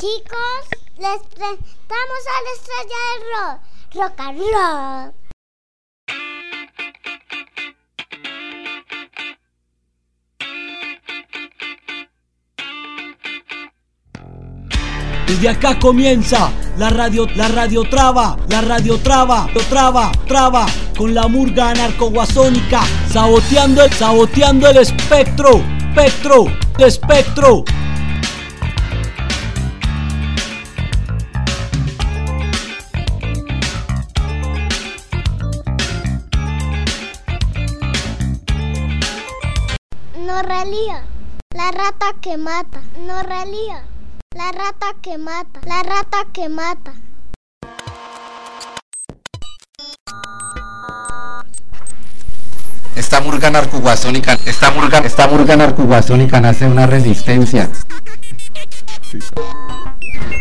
Chicos, les presentamos a la estrella del rock, rock and roll. Desde acá comienza la radio, la radio traba, la radio traba, traba, traba, con la murga anarcoguasónica, saboteando el, saboteando el espectro, espectro, espectro. No realía, la rata que mata, no realía, la rata que mata, la rata que mata. Esta murga narcoguasónica, esta murga, esta murga narcoguasónica nace una resistencia.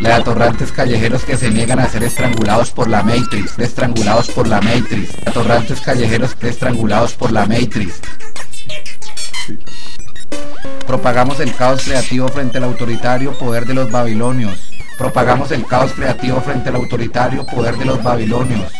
De atorrantes callejeros que se niegan a ser estrangulados por la Matrix, estrangulados por la Matrix, atorrantes callejeros estrangulados por la Matrix. Propagamos el caos creativo frente al autoritario poder de los babilonios. Propagamos el caos creativo frente al autoritario poder de los babilonios.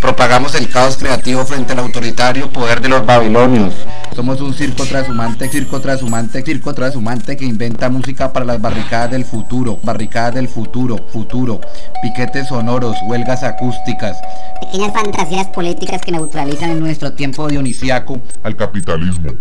Propagamos el caos creativo frente al autoritario poder de los babilonios. Somos un circo trashumante, circo trashumante, circo trashumante que inventa música para las barricadas del futuro, barricadas del futuro, futuro, piquetes sonoros, huelgas acústicas, Pequeñas fantasías políticas que neutralizan en nuestro tiempo tiempo dionisiaco, al capitalismo.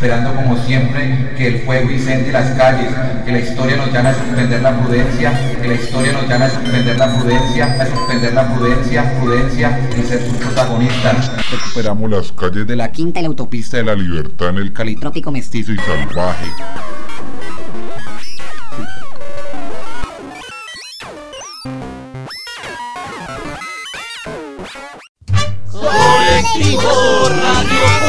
Esperando como siempre que el fuego incendie las calles, que la historia nos llame a suspender la prudencia, que la historia nos llame a suspender la prudencia, a suspender la prudencia, prudencia y ser sus protagonistas. Recuperamos las calles de la quinta y la autopista pista de la libertad en el trópico mestizo. y salvaje. Colectivo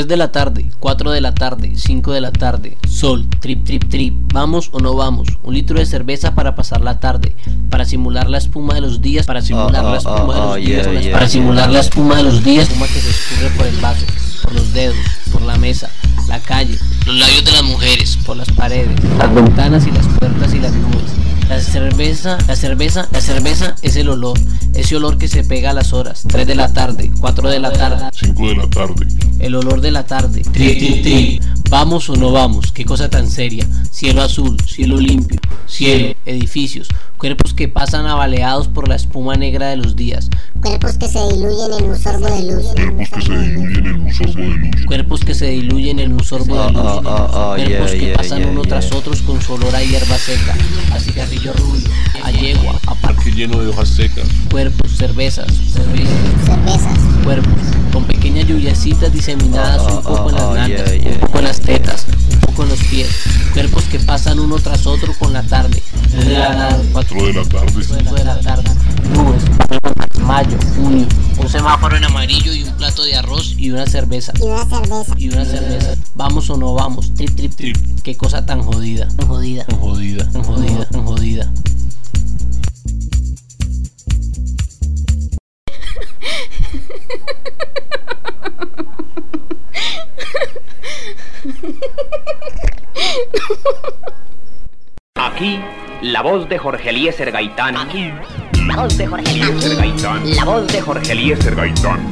3 de la tarde, 4 de la tarde, 5 de la tarde, sol, trip, trip, trip, vamos o no vamos, un litro de cerveza para pasar la tarde, para simular la espuma de los días, para simular la espuma de los días, para simular la espuma de los días, espuma que se escurre por el vaso, por los dedos, por la mesa, la calle, los labios de las mujeres, por las paredes, las ventanas y las puertas y las nubes. La cerveza, la cerveza, la cerveza es el olor, ese olor que se pega a las horas, 3 de la tarde, 4 de la tarde, 5 de la tarde. El olor de la tarde. Vamos o no vamos, qué cosa tan seria. Cielo azul, cielo limpio, cielo, edificios, cuerpos que pasan abaleados por la espuma negra de los días, Cuerpos que se diluyen en un sorbo de luz. Cuerpos que se diluyen en un sorbo de luz. cuerpos que se diluyen en un sorbo de luz, cuerpos que pasan uno tras otros con su olor a hierba seca, a cigarrillo rubio, a yegua, a parque lleno de hojas secas, cuerpos, cervezas, cervezas. Cervezas. cuerpos con pequeñas lluviacitas diseminadas un poco en las nalgas, un poco en las tetas, un poco en los pies, cuerpos que pasan uno tras otro con la tarde, desde la tarde, cuatro 4 de la tarde. cinco de la tarde, nubes, mayo, junio, un semáforo en amarillo y un plato de arroz y una cerveza. Y una cerveza. Y una cerveza. Vamos o no vamos. Trip, trip, trip. Qué cosa tan jodida. Tan jodida. Tan jodida. Tan jodida. Tan jodida. La voz de Jorge Eliezer Gaitán. La voz de Jorge Eliezer Gaitán. La voz de Jorge Eliezer Gaitán.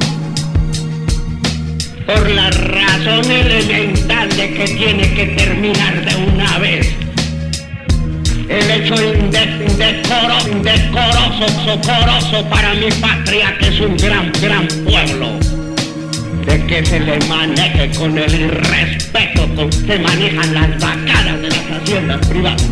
por la razón elemental de que tiene que terminar de una vez. El hecho inde- indecoro, indecoroso, socoroso para mi patria, que es un gran, gran pueblo. De que se le maneje con el irrespeto con que manejan las vacadas de las haciendas privadas.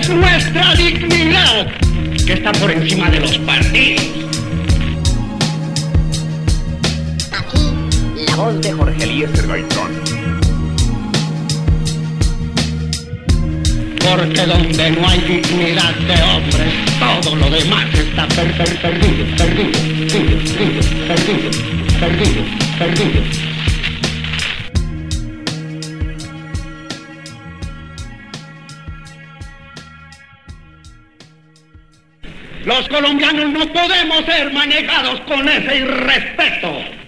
Es nuestra dignidad, que está por encima de los partidos. Aquí, la voz de Jorge Eliezer Gaitán. Porque donde no hay dignidad de hombre, todo lo demás está per- per- perdido, perdido, perdido, perdido, perdido, perdido. Los colombianos no podemos ser manejados con ese irrespeto.